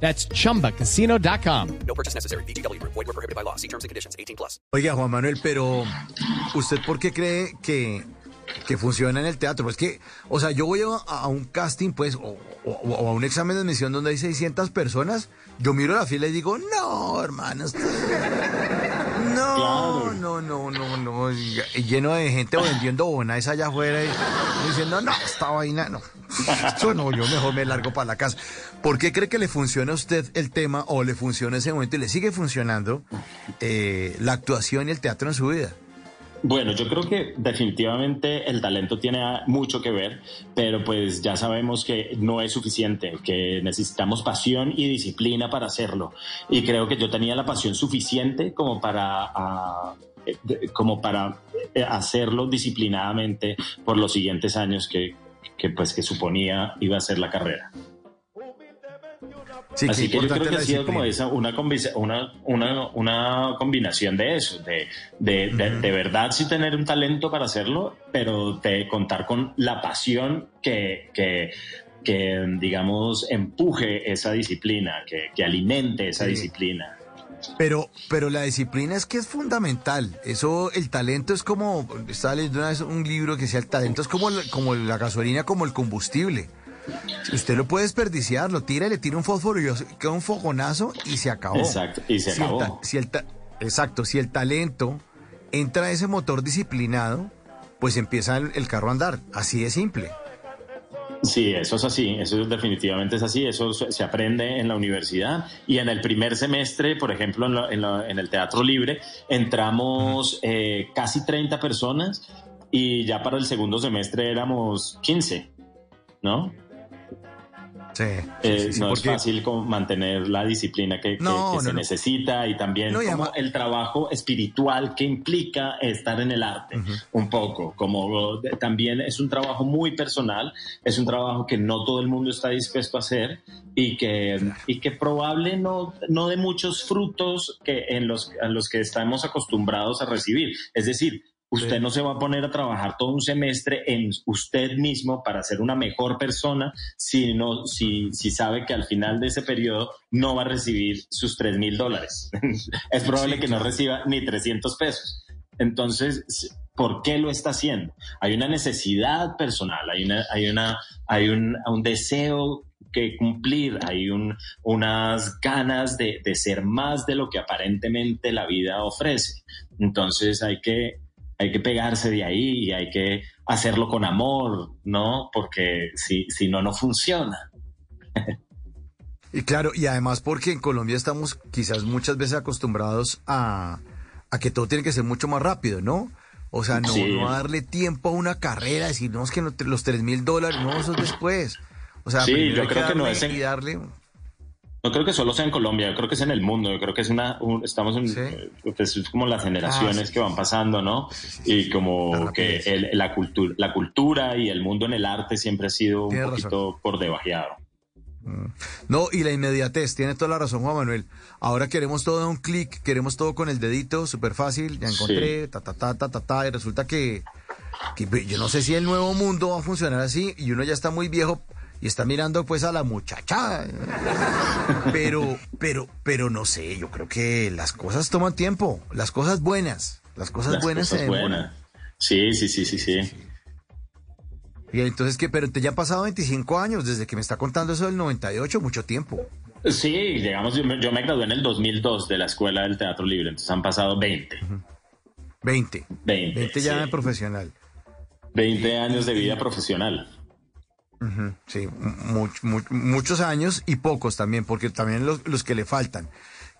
That's chumbacasino.com. No purchase necessary. BGW. Void were prohibited by law. See terms and conditions. 18 plus. Oiga, Juan Manuel, pero ¿usted por qué cree que, que funciona en el teatro? Pues que, o sea, yo voy a, a un casting, pues, o, o- o a un examen de admisión donde hay 600 personas, yo miro la fila y digo, no, hermanos. No, no, no, no, no. Lleno de gente vendiendo bonas allá afuera y diciendo, no, esta vaina, no. Eso no, yo mejor me largo para la casa. ¿Por qué cree que le funciona a usted el tema o le funciona ese momento y le sigue funcionando eh, la actuación y el teatro en su vida? Bueno, yo creo que definitivamente el talento tiene mucho que ver, pero pues ya sabemos que no es suficiente, que necesitamos pasión y disciplina para hacerlo. Y creo que yo tenía la pasión suficiente como para, ah, eh, como para eh, hacerlo disciplinadamente por los siguientes años que, que pues que suponía iba a ser la carrera. Sí, Así que yo creo que ha sido como esa, una, convi- una, una, una combinación de eso, de, de, de, de verdad sí tener un talento para hacerlo, pero de contar con la pasión que, que, que digamos, empuje esa disciplina, que, que alimente esa Sí. disciplina. Pero, pero la disciplina es que es fundamental. Eso, el talento es como, estaba leyendo una vez un libro que decía, el talento es como, como la gasolina, como el combustible. Usted lo puede desperdiciar, lo tira y le tira un fósforo y queda un fogonazo y se acabó. Exacto, y se Si el ta- acabó. si el ta- exacto, si el talento entra a ese motor disciplinado, pues empieza el, el carro a andar. Así de simple. Sí, eso es así, eso definitivamente es así, eso se aprende en la universidad y en el primer semestre, por ejemplo, en, lo- en lo- en el Teatro Libre, entramos eh, casi 30 personas y ya para el segundo semestre éramos 15, ¿no? Sí. Eh, sí, sí, no es fácil mantener la disciplina que, que- No, que no, se necesita y también como el trabajo espiritual que implica estar en el arte, un poco, como también es un trabajo muy personal, es un trabajo que no todo el mundo está dispuesto a hacer y que, y que probable no, no de muchos frutos que en los, a los que estamos acostumbrados a recibir. Es decir, Usted Sí. no se va a poner a trabajar todo un semestre en usted mismo para ser una mejor persona si, no, si, si sabe que al final de ese periodo no va a recibir sus 3 mil dólares. es probable Sí, que no claro. reciba ni 300 pesos. Entonces, ¿por qué lo está haciendo? Hay una necesidad personal, hay, una, hay, una, hay un, un deseo que cumplir, hay un, unas ganas de, de ser más de lo que aparentemente la vida ofrece. Entonces hay que, hay que pegarse de ahí y hay que hacerlo con amor, ¿no? Porque si, si no, no funciona. Y claro, y además porque en Colombia estamos quizás muchas veces acostumbrados a, a que todo tiene que ser mucho más rápido, ¿no? O sea, no, Sí. no darle tiempo a una carrera, decir, no, es que los tres mil dólares, no, eso es después. O sea, Sí, yo creo que no es en- y darle. No creo que solo sea en Colombia, yo creo que es en el mundo, yo creo que es una, un- estamos en, Sí. eh, pues, es como las generaciones Ah, sí, que van pasando, ¿no? Sí. Y como que el- la, cultura, la cultura y el mundo en el arte siempre ha sido un poquito por debajeado. No, y la inmediatez, tiene toda la razón Juan Manuel. Ahora queremos todo de un clic, queremos todo con el dedito, súper fácil, ya encontré, ta, ta, ta, ta, ta, ta, y resulta que, que yo no sé si el nuevo mundo va a funcionar así, y uno ya está muy viejo y está mirando pues a la muchacha. Pero, pero, pero no sé, yo creo que las cosas toman tiempo, las cosas buenas, las cosas Las buenas cosas se demoran. buenas. Sí, sí, sí, sí, sí. Y entonces, que Pero te ya han pasado 25 años desde que me está contando eso del 98, mucho tiempo. Sí, llegamos, yo me, yo me gradué en el 2002 de la Escuela del Teatro Libre, entonces han pasado 20. 20. 20, 20 ya sí. de profesional. 20 años de vida profesional. Sí, mu- mu- muchos años y pocos también, porque también los, los que le faltan.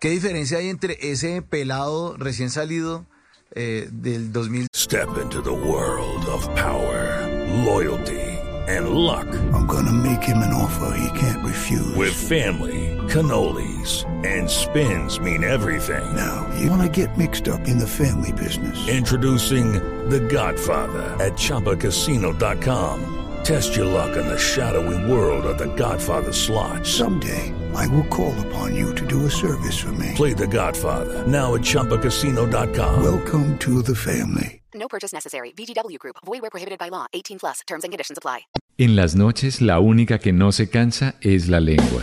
¿Qué diferencia hay entre ese pelado recién salido eh, del 2000? Step into the world of power, loyalty, and luck. I'm gonna make him an offer he can't refuse. With family, cannolis, and spins mean everything. Now, you want to get mixed up in the family business. Introducing The Godfather at ChumbaCasino.com. Test your luck in the shadowy world of The Godfather slot. Someday, I will call upon you to do a service for me. Play The Godfather now at ChumbaCasino.com. Welcome to the family. No purchase necessary. VGW Group. Void where prohibited by law. 18 plus. Terms and conditions apply. En las noches, la única que no se cansa es la lengua.